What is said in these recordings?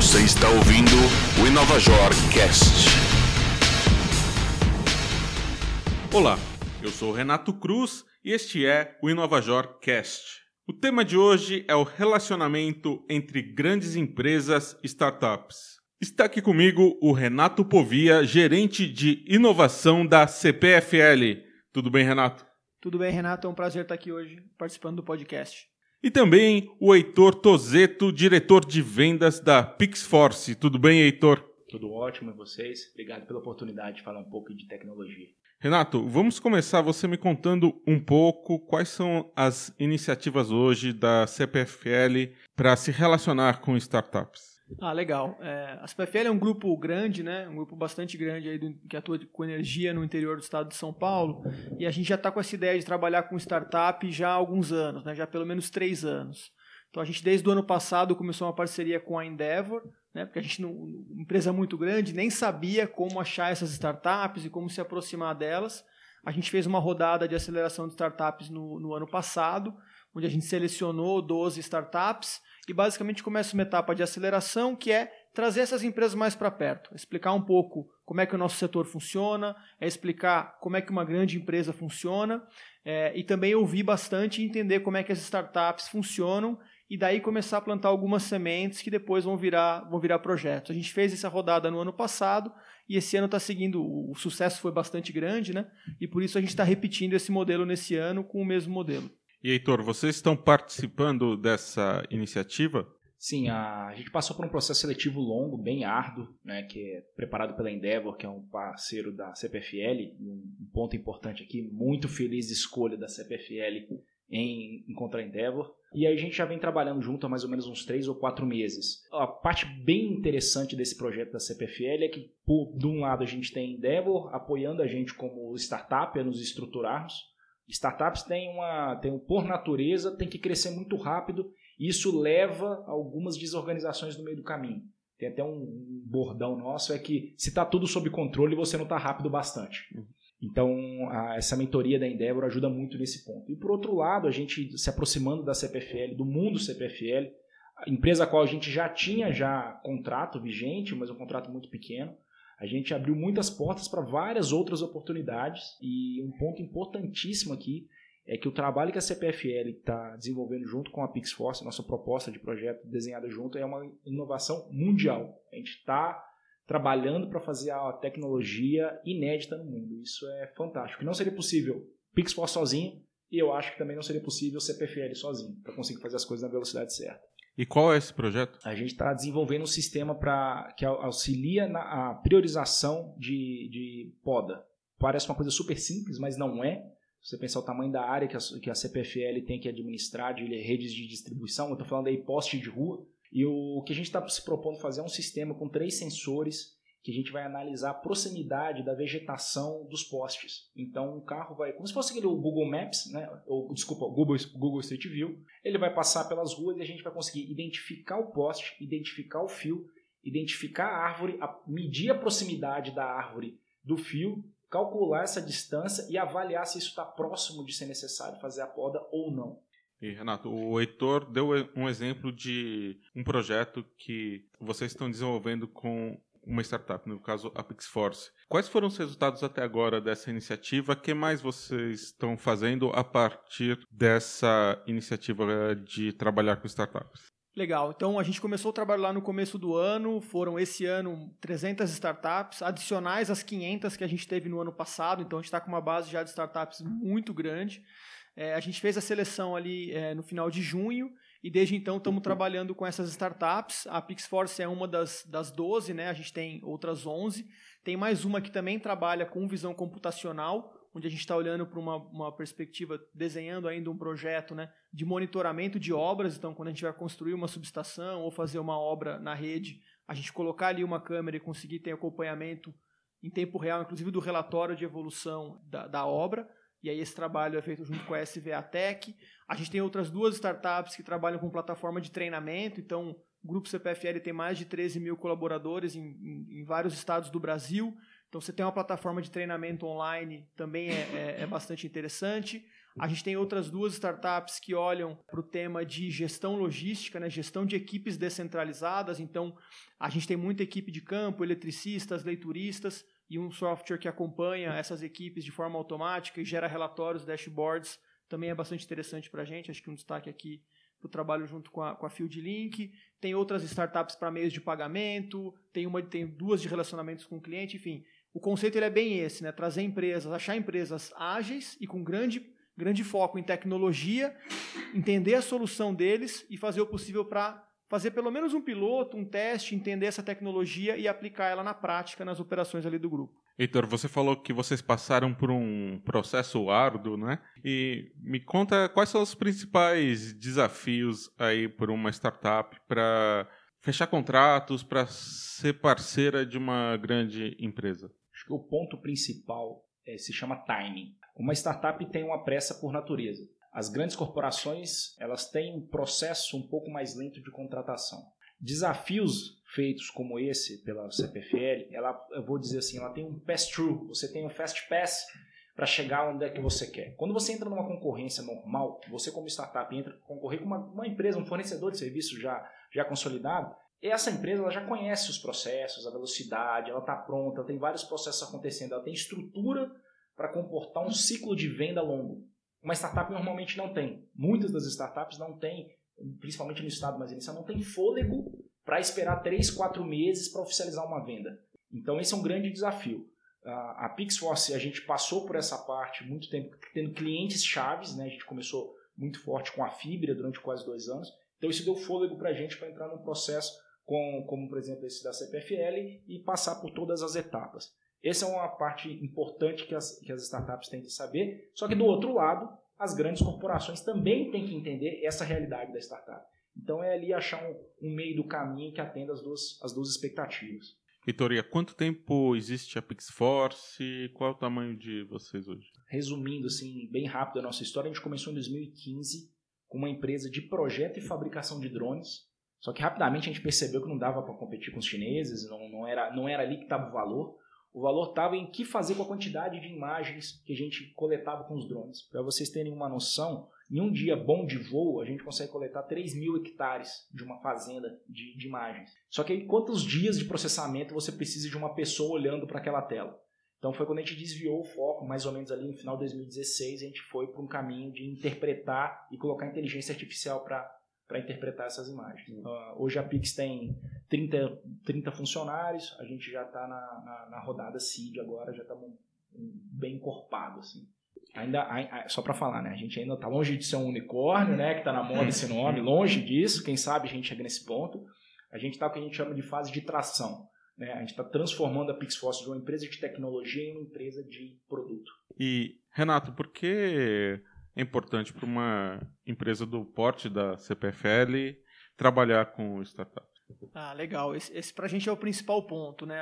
Você está ouvindo o Inovajor Cast. Olá, eu sou Renato Cruz e este é o Inovajor Cast. O tema de hoje é o relacionamento entre grandes empresas e startups. Está aqui comigo o Renato Povia, gerente de inovação da CPFL. Tudo bem, Renato? Tudo bem, Renato. É um prazer estar aqui hoje participando do podcast. E também o Heitor Tozeto, diretor de vendas da Pixforce. Tudo bem, Heitor? Tudo ótimo e vocês? Obrigado pela oportunidade de falar um pouco de tecnologia. Renato, vamos começar você me contando um pouco quais são as iniciativas hoje da CPFL para se relacionar com startups. Ah, legal. É, a CPFL é um grupo grande, né? Um grupo bastante grande aí do, que atua com energia no interior do estado de São Paulo. E a gente já está com essa ideia de trabalhar com startup já há alguns anos, né? Já há pelo menos três anos. Então a gente desde o ano passado começou uma parceria com a Endeavor, né? Porque a gente, não, empresa muito grande, nem sabia como achar essas startups e como se aproximar delas. A gente fez uma rodada de aceleração de startups no, no ano passado, onde a gente selecionou 12 startups e basicamente começa uma etapa de aceleração que é trazer essas empresas mais para perto, explicar um pouco como é que o nosso setor funciona, é explicar como é que uma grande empresa funciona é, e também ouvir bastante e entender como é que as startups funcionam e daí começar a plantar algumas sementes que depois vão virar, vão virar projetos. A gente fez essa rodada no ano passado e esse ano está seguindo, o sucesso foi bastante grande, né? E por isso a gente está repetindo esse modelo nesse ano com o mesmo modelo. E Heitor, vocês estão participando dessa iniciativa? Sim, a, gente passou por um processo seletivo longo, bem árduo, né, que é preparado pela Endeavor, que é um parceiro da CPFL, um, ponto importante aqui, muito feliz escolha da CPFL em encontrar a Endeavor. E aí a gente já vem trabalhando junto há mais ou menos uns três ou quatro meses. A parte bem interessante desse projeto da CPFL é que, por, de um lado, a gente tem a Endeavor apoiando a gente como startup a nos estruturarmos, Startups têm uma, têm, por natureza, tem que crescer muito rápido e isso leva a algumas desorganizações no meio do caminho. Tem até um bordão nosso, é que se está tudo sob controle, você não está rápido bastante. Uhum. Então, a, essa mentoria da Endeavor ajuda muito nesse ponto. E por outro lado, a gente se aproximando da CPFL, do mundo CPFL, a empresa a qual a gente já tinha já contrato vigente, mas um contrato muito pequeno, a gente abriu muitas portas para várias outras oportunidades e um ponto importantíssimo aqui é que o trabalho que a CPFL está desenvolvendo junto com a Pixforce, nossa proposta de projeto desenhada junto, é uma inovação mundial. A gente está trabalhando para fazer a tecnologia inédita no mundo. Isso é fantástico. Não seria possível Pixforce sozinho e eu acho que também não seria possível CPFL sozinho para conseguir fazer as coisas na velocidade certa. E qual é esse projeto? A gente está desenvolvendo um sistema para que auxilia na priorização de, de poda. Parece uma coisa super simples, mas não é. Se você pensar o tamanho da área que a, que a CPFL tem que administrar de redes de distribuição, eu estou falando aí poste de rua, e o que a gente está se propondo fazer é um sistema com três sensores que a gente vai analisar a proximidade da vegetação dos postes. Então o carro vai, como se fosse aquele Google Maps, né? ou desculpa, Google, Google Street View, ele vai passar pelas ruas e a gente vai conseguir identificar o poste, identificar o fio, identificar a árvore, medir a proximidade da árvore do fio, calcular essa distância e avaliar se isso está próximo de ser necessário fazer a poda ou não. E, Renato, o Heitor deu um exemplo de um projeto que vocês estão desenvolvendo com uma startup, no caso a Pixforce. Quais foram os resultados até agora dessa iniciativa? O que mais vocês estão fazendo a partir dessa iniciativa de trabalhar com startups? Legal. Então a gente começou a trabalhar lá no começo do ano, foram esse ano 300 startups, adicionais às 500 que a gente teve no ano passado, então a gente está com uma base já de startups muito grande. É, a gente fez a seleção ali é, no final de junho e desde então estamos trabalhando com essas startups. A Pixforce é uma das, das 12, né? a gente tem outras 11. Tem mais uma que também trabalha com visão computacional, onde a gente está olhando para uma, uma perspectiva, desenhando ainda um projeto né, de monitoramento de obras. Então, quando a gente vai construir uma subestação ou fazer uma obra na rede, a gente colocar ali uma câmera e conseguir ter acompanhamento em tempo real, inclusive do relatório de evolução da, da obra. E aí esse trabalho é feito junto com a SVA Tech. A gente tem outras duas startups que trabalham com plataforma de treinamento. Então, o Grupo CPFL tem mais de 13 mil colaboradores em, em, em vários estados do Brasil. Então, você tem uma plataforma de treinamento online, também é, é, é bastante interessante. A gente tem outras duas startups que olham para o tema de gestão logística, né, gestão de equipes descentralizadas. Então, a gente tem muita equipe de campo, eletricistas, leituristas e um software que acompanha essas equipes de forma automática e gera relatórios, dashboards. Também é bastante interessante para a gente. Acho que um destaque aqui para o trabalho junto com a, com a Field Link. Tem outras startups para meios de pagamento. Tem uma, tem duas de relacionamentos com o cliente. Enfim, o conceito ele é bem esse, né? Trazer empresas, achar empresas ágeis e com grande grande foco em tecnologia, entender a solução deles e fazer o possível para fazer pelo menos um piloto, um teste, entender essa tecnologia e aplicar ela na prática nas operações ali do grupo. Heitor, você falou que vocês passaram por um processo árduo, né? E me conta quais são os principais desafios aí por uma startup para fechar contratos, para ser parceira de uma grande empresa. Acho que o ponto principal é, se chama timing. Uma startup tem uma pressa por natureza. As grandes corporações elas têm um processo um pouco mais lento de contratação. Desafios feitos como esse pela CPFL, ela, eu vou dizer assim, ela tem um pass-through, você tem um fast pass para chegar onde é que você quer. Quando você entra numa concorrência normal, você como startup entra concorrer com uma, uma empresa, um fornecedor de serviço já, já consolidado, essa empresa ela já conhece os processos, a velocidade, ela está pronta, ela tem vários processos acontecendo, ela tem estrutura para comportar um ciclo de venda longo. Uma startup normalmente não tem. Muitas das startups não têm, principalmente no estado mais inicial, não tem fôlego para esperar 3, 4 meses para oficializar uma venda. Então esse é um grande desafio. A Pixforce, a gente passou por essa parte muito tempo tendo clientes chaves, né? a gente começou muito forte com a Fibra durante quase dois anos, então isso deu fôlego para a gente para entrar num processo com, como por exemplo esse da CPFL e passar por todas as etapas. Essa é uma parte importante que as, que as startups têm que saber. Só que do outro lado, as grandes corporações também têm que entender essa realidade da startup. Então é ali achar um, um meio do caminho que atenda as duas, as duas expectativas. Vitória, quanto tempo existe a Pixforce? Qual é o tamanho de vocês hoje? Resumindo, assim, bem rápido a nossa história, a gente começou em 2015 com uma empresa de projeto e fabricação de drones. Só que rapidamente a gente percebeu que não dava para competir com os chineses, não, não, era, não era ali que estava o valor. O valor estava em que fazer com a quantidade de imagens que a gente coletava com os drones. Para vocês terem uma noção, em um dia bom de voo, a gente consegue coletar 3 mil hectares de uma fazenda de, de imagens. Só que aí, quantos dias de processamento você precisa de uma pessoa olhando para aquela tela? Então foi quando a gente desviou o foco, mais ou menos ali no final de 2016, a gente foi para um caminho de interpretar e colocar inteligência artificial para para interpretar essas imagens. Uh, hoje a Pix tem 30, 30 funcionários, a gente já está na, na, na, rodada seed agora, já estamos bem encorpado assim. Ainda, só para falar, né? A gente ainda está longe de ser um unicórnio, né? Que está na moda esse nome, longe disso. Quem sabe a gente chega nesse ponto. A gente está o que a gente chama de fase de tração. Né? A gente está transformando a Pixforce de uma empresa de tecnologia em uma empresa de produto. E, Renato, por que é importante para uma empresa do porte da CPFL trabalhar com startup. Ah, legal. Esse, esse para a gente é o principal ponto. Né?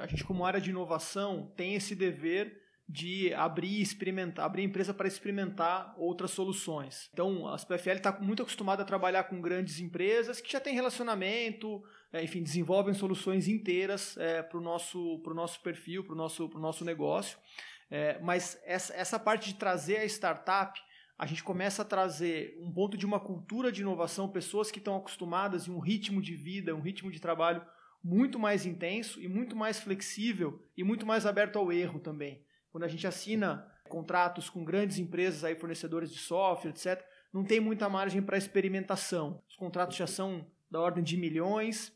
A gente, como área de inovação, tem esse dever de abrir experimentar, abrir a empresa para experimentar outras soluções. Então, a CPFL está muito acostumada a trabalhar com grandes empresas que já têm relacionamento, é, enfim, desenvolvem soluções inteiras é, para o nosso, nosso perfil, para o nosso, nosso negócio. É, mas essa, essa parte de trazer a startup, a gente começa a trazer um ponto de uma cultura de inovação, pessoas que estão acostumadas em um ritmo de vida, um ritmo de trabalho muito mais intenso e muito mais flexível e muito mais aberto ao erro também. Quando a gente assina contratos com grandes empresas, aí, fornecedores de software, etc., não tem muita margem para experimentação. Os contratos já são da ordem de milhões,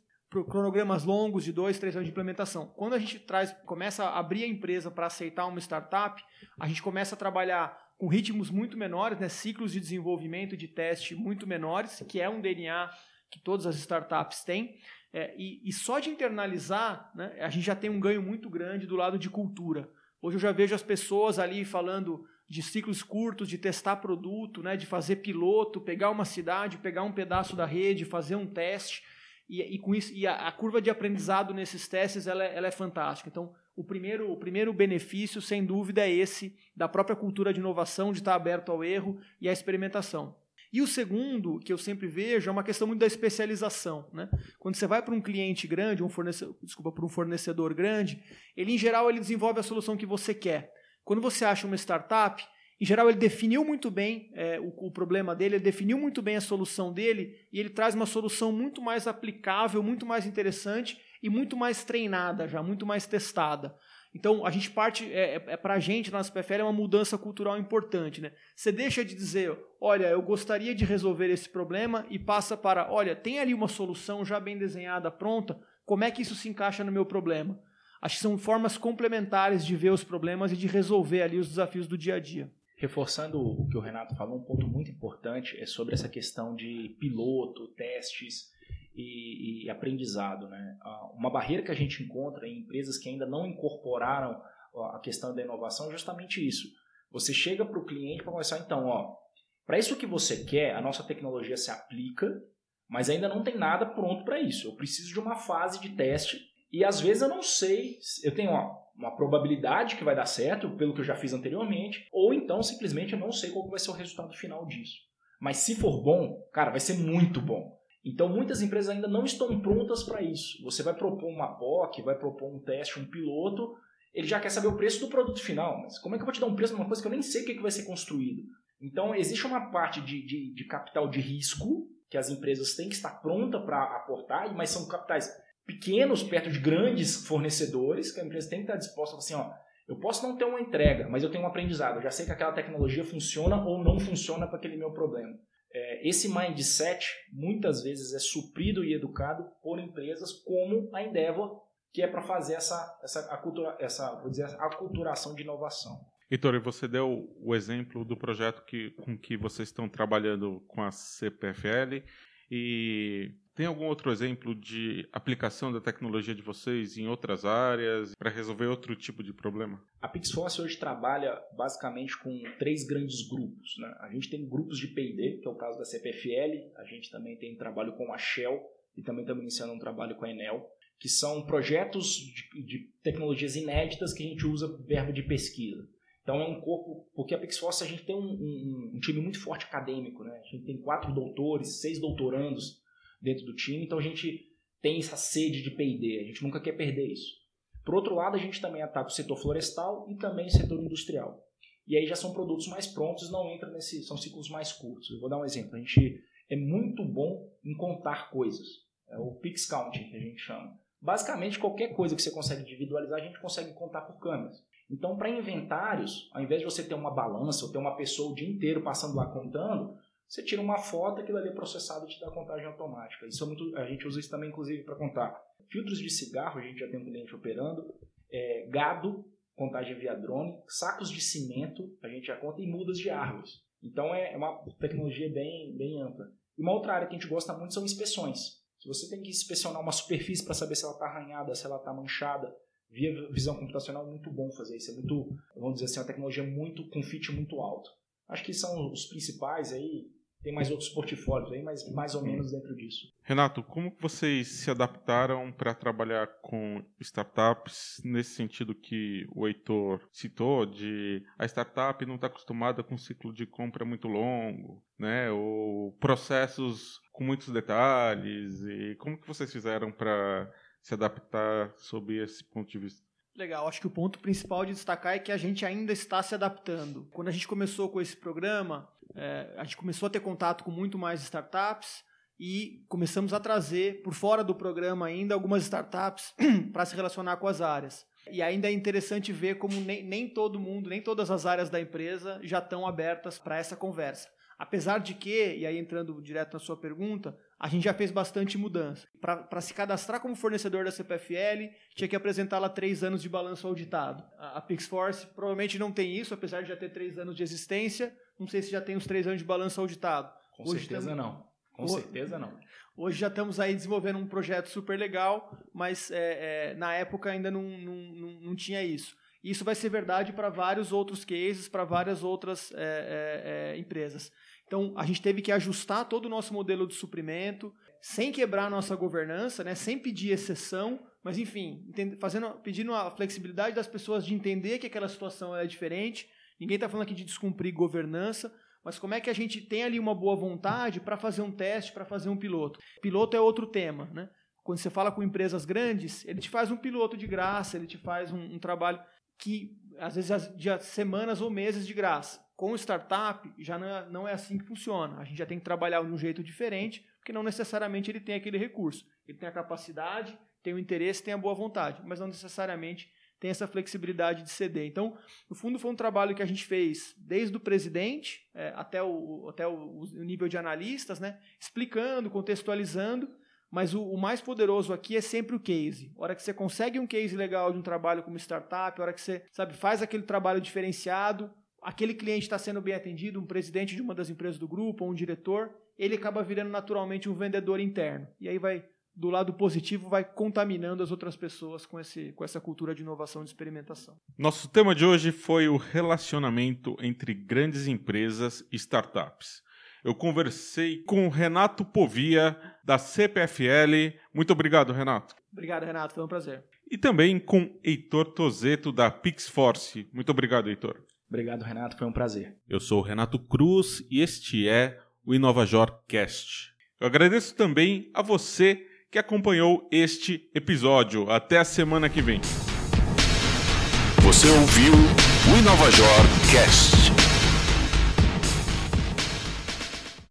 cronogramas longos de dois, três anos de implementação. Quando a gente traz, começa a abrir a empresa para aceitar uma startup, a gente começa a trabalhar com ritmos muito menores, né, ciclos de desenvolvimento de teste muito menores, que é um DNA que todas as startups têm. É, e, e, só de internalizar, né, a gente já tem um ganho muito grande do lado de cultura. Hoje eu já vejo as pessoas ali falando de ciclos curtos, de testar produto, né, de fazer piloto, pegar uma cidade, pegar um pedaço da rede, fazer um teste. E, e com isso, e a, a, curva de aprendizado nesses testes ela, é, ela é fantástica. Então, o primeiro, o primeiro benefício, sem dúvida, é esse da própria cultura de inovação, de estar aberto ao erro e à experimentação. E o segundo, que eu sempre vejo, é uma questão muito da especialização. Né? Quando você vai para um cliente grande, um fornecedor, desculpa, para um fornecedor grande, ele em geral ele desenvolve a solução que você quer. Quando você acha uma startup, em geral ele definiu muito bem é, o, o, problema dele, ele definiu muito bem a solução dele e ele traz uma solução muito mais aplicável, muito mais interessante e muito mais treinada já, muito mais testada. Então, a gente parte, é, é, é para a gente na SPFL é uma mudança cultural importante. Né? Você deixa de dizer, olha, eu gostaria de resolver esse problema e passa para, olha, tem ali uma solução já bem desenhada, pronta, como é que isso se encaixa no meu problema? Acho que são formas complementares de ver os problemas e de resolver ali os desafios do dia a dia. Reforçando o que o Renato falou, um ponto muito importante é sobre essa questão de piloto, testes e, e, aprendizado. Né? Uma barreira que a gente encontra em empresas que ainda não incorporaram a questão da inovação é justamente isso. Você chega para o cliente para começar, então, ó, para isso que você quer, a nossa tecnologia se aplica, mas ainda não tem nada pronto para isso. Eu preciso de uma fase de teste e às vezes eu não sei, eu tenho ó, uma probabilidade que vai dar certo, pelo que eu já fiz anteriormente, ou então simplesmente eu não sei qual vai ser o resultado final disso. Mas se for bom, cara, vai ser muito bom. Então, muitas empresas ainda não estão prontas para isso. Você vai propor uma POC, vai propor um teste, um piloto, ele já quer saber o preço do produto final. Mas como é que eu vou te dar um preço de uma coisa que eu nem sei o que, que vai ser construído? Então, existe uma parte de, de, de capital de risco que as empresas têm que estar prontas para aportar, mas são capitais pequenos perto de grandes fornecedores, que a empresa tem que estar disposta a assim, ó, eu posso não ter uma entrega, mas eu tenho um aprendizado. Eu já sei que aquela tecnologia funciona ou não funciona para aquele meu problema. É, esse mindset muitas vezes é suprido e educado por empresas como a Endeavor, que é para fazer essa, essa, acultura, essa vou dizer, aculturação de inovação. Heitor, você deu o exemplo do projeto que, com que vocês estão trabalhando com a CPFL e tem algum outro exemplo de aplicação da tecnologia de vocês em outras áreas para resolver outro tipo de problema? A Pixforce hoje trabalha basicamente com três grandes grupos. Né? A gente tem grupos de P&D, que é o caso da CPFL, a gente também tem trabalho com a Shell e também estamos iniciando um trabalho com a Enel, que são projetos de, de tecnologias inéditas que a gente usa verbo de pesquisa. Então é um corpo, porque a Pixforce a gente tem um, um, um, time muito forte acadêmico, né? A gente tem quatro doutores, seis doutorandos dentro do time, então a gente tem essa sede de P&D, a gente nunca quer perder isso. Por outro lado, a gente também ataca o setor florestal e também o setor industrial. E aí já são produtos mais prontos, não entra nesse, são ciclos mais curtos. Eu vou dar um exemplo. A gente é muito bom em contar coisas. É o Pix Counting que a gente chama. Basicamente, qualquer coisa que você consegue individualizar, a gente consegue contar por câmeras. Então, para inventários, ao invés de você ter uma balança ou ter uma pessoa o dia inteiro passando lá contando, você tira uma foto, aquilo ali é processado e te dá contagem automática. Isso é muito, a gente usa isso também, inclusive, para contar filtros de cigarro, a gente já tem um cliente operando, é, gado, contagem via drone, sacos de cimento, a gente já conta, e mudas de árvores. Então é, é uma tecnologia bem, bem ampla. E uma outra área que a gente gosta muito são inspeções. Se você tem que inspecionar uma superfície para saber se ela está arranhada, se ela está manchada, via visão computacional muito bom fazer isso. É muito, vamos dizer assim, uma tecnologia muito com fit muito alto. Acho que são os principais aí. Tem mais outros portfólios aí, mas mais ou menos dentro disso. Renato, como vocês se adaptaram para trabalhar com startups nesse sentido que o Heitor citou, de a startup não está acostumada com um ciclo de compra muito longo, né? Ou processos com muitos detalhes. E como que vocês fizeram para se adaptar sob esse ponto de vista? Legal, acho que o ponto principal de destacar é que a gente ainda está se adaptando. Quando a gente começou com esse programa, é, a gente começou a ter contato com muito mais startups e começamos a trazer, por fora do programa ainda, algumas startups para se relacionar com as áreas. E ainda é interessante ver como nem, nem todo mundo, nem todas as áreas da empresa já estão abertas para essa conversa. Apesar de que, e aí entrando direto na sua pergunta, a gente já fez bastante mudança. Para se cadastrar como fornecedor da CPFL, tinha que apresentar lá três anos de balanço auditado. A, a PixForce provavelmente não tem isso, apesar de já ter três anos de existência. Não sei se já tem os três anos de balanço auditado. Com Hoje certeza tamo... não. Com Hoje... certeza não. Hoje já estamos aí desenvolvendo um projeto super legal, mas é, é, na época ainda não, não, não, não tinha isso. Isso vai ser verdade para vários outros cases, para várias outras é, é, é empresas. Então, a gente teve que ajustar todo o nosso modelo de suprimento, sem quebrar a nossa governança, né, sem pedir exceção, mas enfim, fazendo, pedindo a flexibilidade das pessoas de entender que aquela situação é diferente. Ninguém está falando aqui de descumprir governança, mas como é que a gente tem ali uma boa vontade para fazer um teste, para fazer um piloto. Piloto é outro tema, né? Quando você fala com empresas grandes, ele te faz um piloto de graça, ele te faz um, um trabalho que às vezes de semanas ou meses de graça. Com startup já não é, não é assim que funciona. A gente já tem que trabalhar de um jeito diferente, porque não necessariamente ele tem aquele recurso. Ele tem a capacidade, tem o interesse, tem a boa vontade, mas não necessariamente tem essa flexibilidade de ceder. Então, no fundo, foi um trabalho que a gente fez desde o presidente é, até, o, até o, o, nível de analistas, né, explicando, contextualizando, mas o, o, mais poderoso aqui é sempre o case. A hora que você consegue um case legal de um trabalho como startup, a hora que você sabe, faz aquele trabalho diferenciado, aquele cliente está sendo bem atendido, um presidente de uma das empresas do grupo, ou um diretor, ele acaba virando naturalmente um vendedor interno. E aí vai do lado positivo vai contaminando as outras pessoas com, esse, com essa cultura de inovação e de experimentação. Nosso tema de hoje foi o relacionamento entre grandes empresas e startups. Eu conversei com Renato Povia, da CPFL. Muito obrigado, Renato. Obrigado, Renato. Foi um prazer. E também com Heitor Tozeto, da Pixforce. Muito obrigado, Heitor. Obrigado, Renato. Foi um prazer. Eu sou o Renato Cruz e este é o InovaJor Cast. Eu agradeço também a você que acompanhou este episódio. Até a semana que vem. Você ouviu o InovaJor Cast.